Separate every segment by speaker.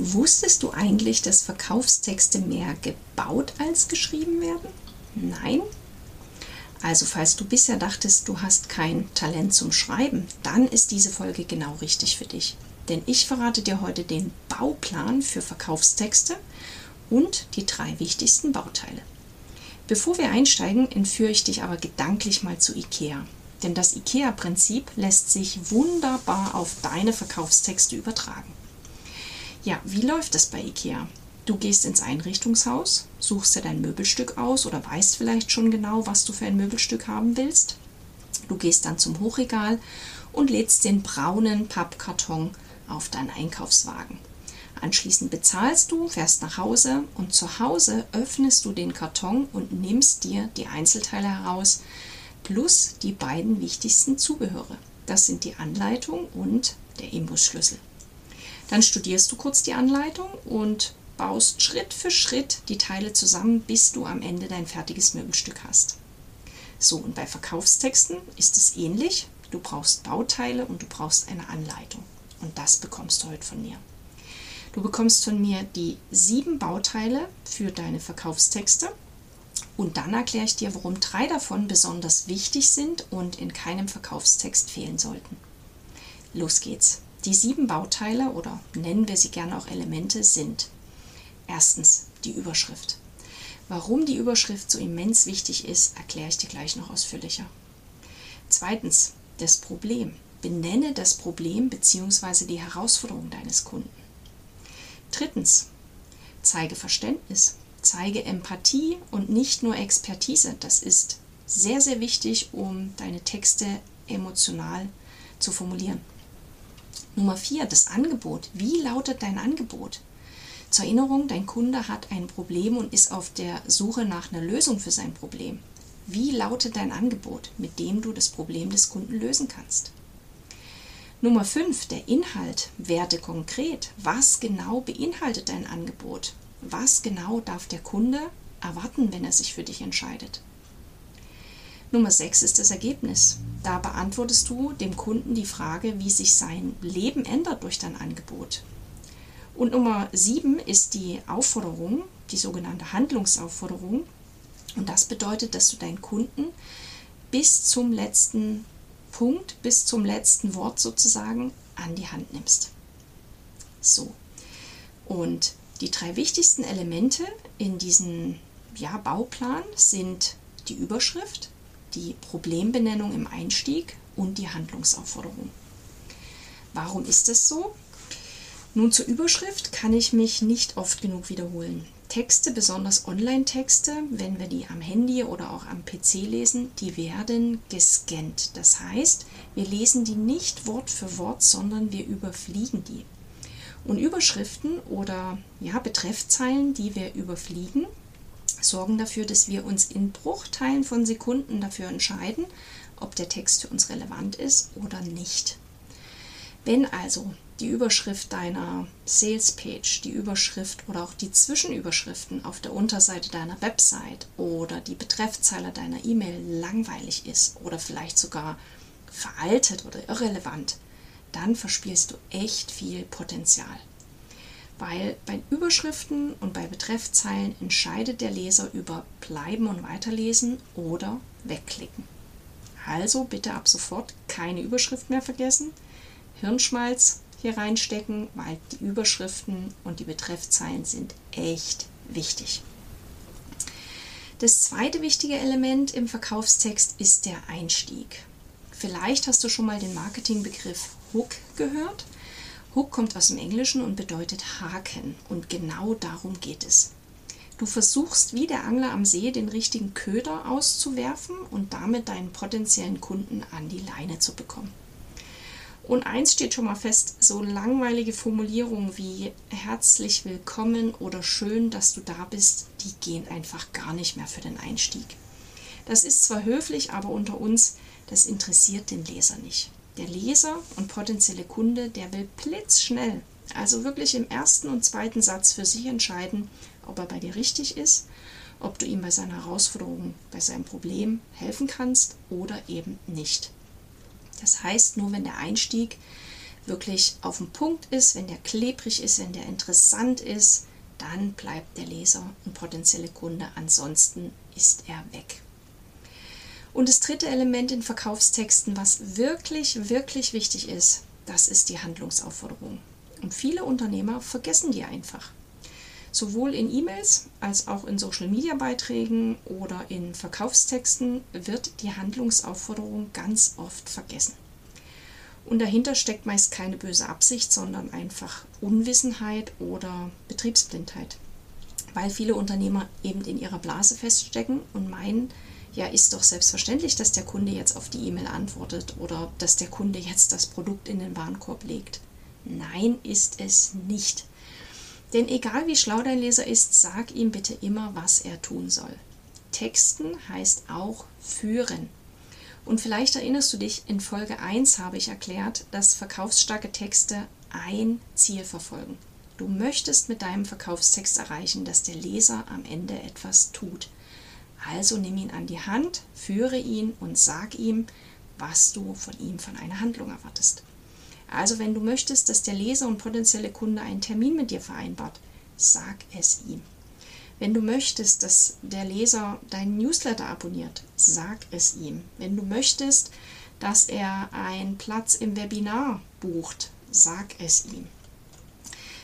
Speaker 1: Wusstest du eigentlich, dass Verkaufstexte mehr gebaut als geschrieben werden? Nein? Also falls du bisher dachtest, du hast kein Talent zum Schreiben, dann ist diese Folge genau richtig für dich. Denn ich verrate dir heute den Bauplan für Verkaufstexte und die drei wichtigsten Bauteile. Bevor wir einsteigen, entführe ich dich aber gedanklich mal zu IKEA. Denn das IKEA-Prinzip lässt sich wunderbar auf deine Verkaufstexte übertragen. Ja, wie läuft das bei IKEA? Du gehst ins Einrichtungshaus, suchst dir dein Möbelstück aus oder weißt vielleicht schon genau, was du für ein Möbelstück haben willst. Du gehst dann zum Hochregal und lädst den braunen Pappkarton auf deinen Einkaufswagen. Anschließend bezahlst du, fährst nach Hause und zu Hause öffnest du den Karton und nimmst dir die Einzelteile heraus plus die beiden wichtigsten Zubehöre. Das sind die Anleitung und der Imbusschlüssel. Dann studierst du kurz die Anleitung und baust Schritt für Schritt die Teile zusammen, bis du am Ende dein fertiges Möbelstück hast. So, und bei Verkaufstexten ist es ähnlich. Du brauchst Bauteile und du brauchst eine Anleitung. Und das bekommst du heute von mir. Du bekommst von mir die sieben Bauteile für deine Verkaufstexte und dann erkläre ich dir, warum drei davon besonders wichtig sind und in keinem Verkaufstext fehlen sollten. Los geht's. Die sieben Bauteile oder nennen wir sie gerne auch Elemente sind erstens die Überschrift. Warum die Überschrift so immens wichtig ist, erkläre ich dir gleich noch ausführlicher. Zweitens das Problem. Benenne das Problem bzw. die Herausforderung deines Kunden. Drittens zeige Verständnis, zeige Empathie und nicht nur Expertise. Das ist sehr, sehr wichtig, um deine Texte emotional zu formulieren. Nummer vier, das Angebot. Wie lautet dein Angebot? Zur Erinnerung, dein Kunde hat ein Problem und ist auf der Suche nach einer Lösung für sein Problem. Wie lautet dein Angebot, mit dem du das Problem des Kunden lösen kannst? Nummer 5, der Inhalt. Werde konkret. Was genau beinhaltet dein Angebot? Was genau darf der Kunde erwarten, wenn er sich für dich entscheidet? Nummer 6 ist das Ergebnis. Da beantwortest du dem Kunden die Frage, wie sich sein Leben ändert durch dein Angebot. Und Nummer 7 ist die Aufforderung, die sogenannte Handlungsaufforderung. Und das bedeutet, dass du deinen Kunden bis zum letzten Punkt, bis zum letzten Wort sozusagen an die Hand nimmst. So. Und die drei wichtigsten Elemente in diesem ja, Bauplan sind die Überschrift, die Problembenennung im Einstieg und die Handlungsaufforderung. Warum ist das so? Nun zur Überschrift kann ich mich nicht oft genug wiederholen. Texte, besonders Online-Texte, wenn wir die am Handy oder auch am PC lesen, die werden gescannt. Das heißt, wir lesen die nicht Wort für Wort, sondern wir überfliegen die. Und Überschriften oder ja, Betreffzeilen, die wir überfliegen, sorgen dafür, dass wir uns in Bruchteilen von Sekunden dafür entscheiden, ob der Text für uns relevant ist oder nicht. Wenn also die Überschrift deiner Sales Page, die Überschrift oder auch die Zwischenüberschriften auf der Unterseite deiner Website oder die Betreffzeile deiner E-Mail langweilig ist oder vielleicht sogar veraltet oder irrelevant, dann verspielst du echt viel Potenzial weil bei Überschriften und bei Betreffzeilen entscheidet der Leser über Bleiben und Weiterlesen oder Wegklicken. Also bitte ab sofort keine Überschrift mehr vergessen, Hirnschmalz hier reinstecken, weil die Überschriften und die Betreffzeilen sind echt wichtig. Das zweite wichtige Element im Verkaufstext ist der Einstieg. Vielleicht hast du schon mal den Marketingbegriff Hook gehört. Hook kommt aus dem Englischen und bedeutet Haken und genau darum geht es. Du versuchst wie der Angler am See den richtigen Köder auszuwerfen und damit deinen potenziellen Kunden an die Leine zu bekommen. Und eins steht schon mal fest, so langweilige Formulierungen wie herzlich willkommen oder schön, dass du da bist, die gehen einfach gar nicht mehr für den Einstieg. Das ist zwar höflich, aber unter uns, das interessiert den Leser nicht. Der Leser und potenzielle Kunde, der will blitzschnell, also wirklich im ersten und zweiten Satz für sich entscheiden, ob er bei dir richtig ist, ob du ihm bei seiner Herausforderung, bei seinem Problem helfen kannst oder eben nicht. Das heißt, nur wenn der Einstieg wirklich auf dem Punkt ist, wenn der klebrig ist, wenn der interessant ist, dann bleibt der Leser und potenzielle Kunde, ansonsten ist er weg. Und das dritte Element in Verkaufstexten, was wirklich, wirklich wichtig ist, das ist die Handlungsaufforderung. Und viele Unternehmer vergessen die einfach. Sowohl in E-Mails als auch in Social-Media-Beiträgen oder in Verkaufstexten wird die Handlungsaufforderung ganz oft vergessen. Und dahinter steckt meist keine böse Absicht, sondern einfach Unwissenheit oder Betriebsblindheit. Weil viele Unternehmer eben in ihrer Blase feststecken und meinen, ja, ist doch selbstverständlich, dass der Kunde jetzt auf die E-Mail antwortet oder dass der Kunde jetzt das Produkt in den Warenkorb legt. Nein, ist es nicht. Denn egal wie schlau dein Leser ist, sag ihm bitte immer, was er tun soll. Texten heißt auch führen. Und vielleicht erinnerst du dich, in Folge 1 habe ich erklärt, dass verkaufsstarke Texte ein Ziel verfolgen. Du möchtest mit deinem Verkaufstext erreichen, dass der Leser am Ende etwas tut. Also nimm ihn an die Hand, führe ihn und sag ihm, was du von ihm von einer Handlung erwartest. Also wenn du möchtest, dass der Leser und potenzielle Kunde einen Termin mit dir vereinbart, sag es ihm. Wenn du möchtest, dass der Leser deinen Newsletter abonniert, sag es ihm. Wenn du möchtest, dass er einen Platz im Webinar bucht, sag es ihm.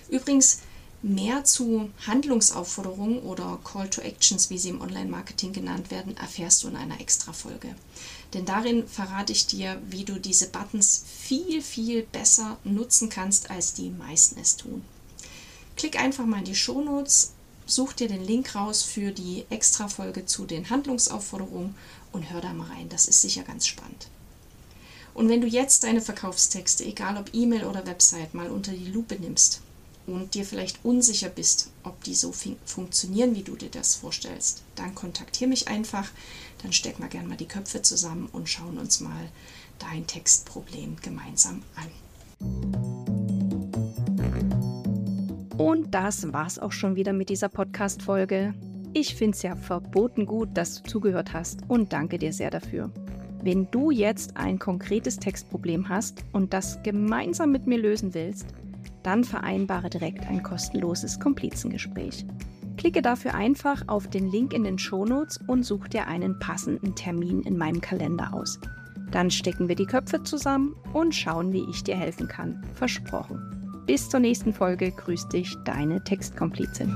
Speaker 1: Übrigens, Mehr zu Handlungsaufforderungen oder Call to Actions, wie sie im Online-Marketing genannt werden, erfährst du in einer Extra-Folge. Denn darin verrate ich dir, wie du diese Buttons viel, viel besser nutzen kannst, als die meisten es tun. Klick einfach mal in die Shownotes, such dir den Link raus für die Extra-Folge zu den Handlungsaufforderungen und hör da mal rein. Das ist sicher ganz spannend. Und wenn du jetzt deine Verkaufstexte, egal ob E-Mail oder Website, mal unter die Lupe nimmst und dir vielleicht unsicher bist, ob die so funktionieren, wie du dir das vorstellst, dann kontaktiere mich einfach. Dann stecken wir gerne mal die Köpfe zusammen und schauen uns mal dein Textproblem gemeinsam an.
Speaker 2: Und das war's auch schon wieder mit dieser Podcast-Folge. Ich finde es ja verboten gut, dass du zugehört hast und danke dir sehr dafür. Wenn du jetzt ein konkretes Textproblem hast und das gemeinsam mit mir lösen willst, dann vereinbare direkt ein kostenloses Komplizengespräch. Klicke dafür einfach auf den Link in den Shownotes und such dir einen passenden Termin in meinem Kalender aus. Dann stecken wir die Köpfe zusammen und schauen, wie ich dir helfen kann. Versprochen. Bis zur nächsten Folge grüßt dich deine Textkomplizin.